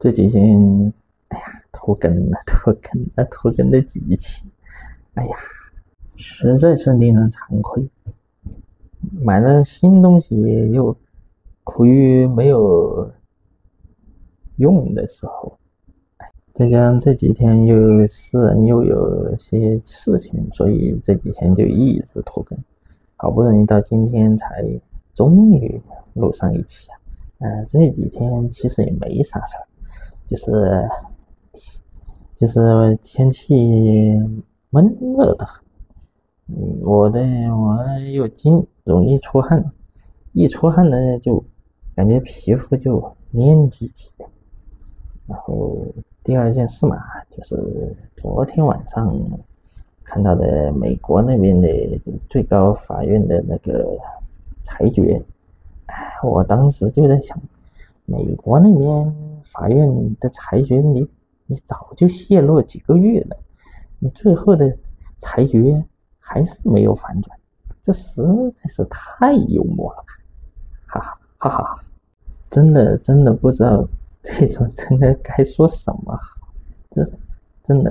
这几天，哎呀，拖更了，拖更了，拖更的几期，哎呀，实在是令人惭愧。买了新东西又苦于没有用的时候，再加上这几天又私人又有些事情，所以这几天就一直拖更。好不容易到今天才终于录上一期啊！嗯，这几天其实也没啥事儿。就是，就是天气闷热的很，嗯，我的我又经容易出汗，一出汗呢就感觉皮肤就黏唧唧的。然后第二件事嘛，就是昨天晚上看到的美国那边的最高法院的那个裁决，哎，我当时就在想，美国那边。法院的裁决，你你早就泄露几个月了，你最后的裁决还是没有反转，这实在是太幽默了，哈哈哈哈哈！真的真的不知道这种真的该说什么好，这真的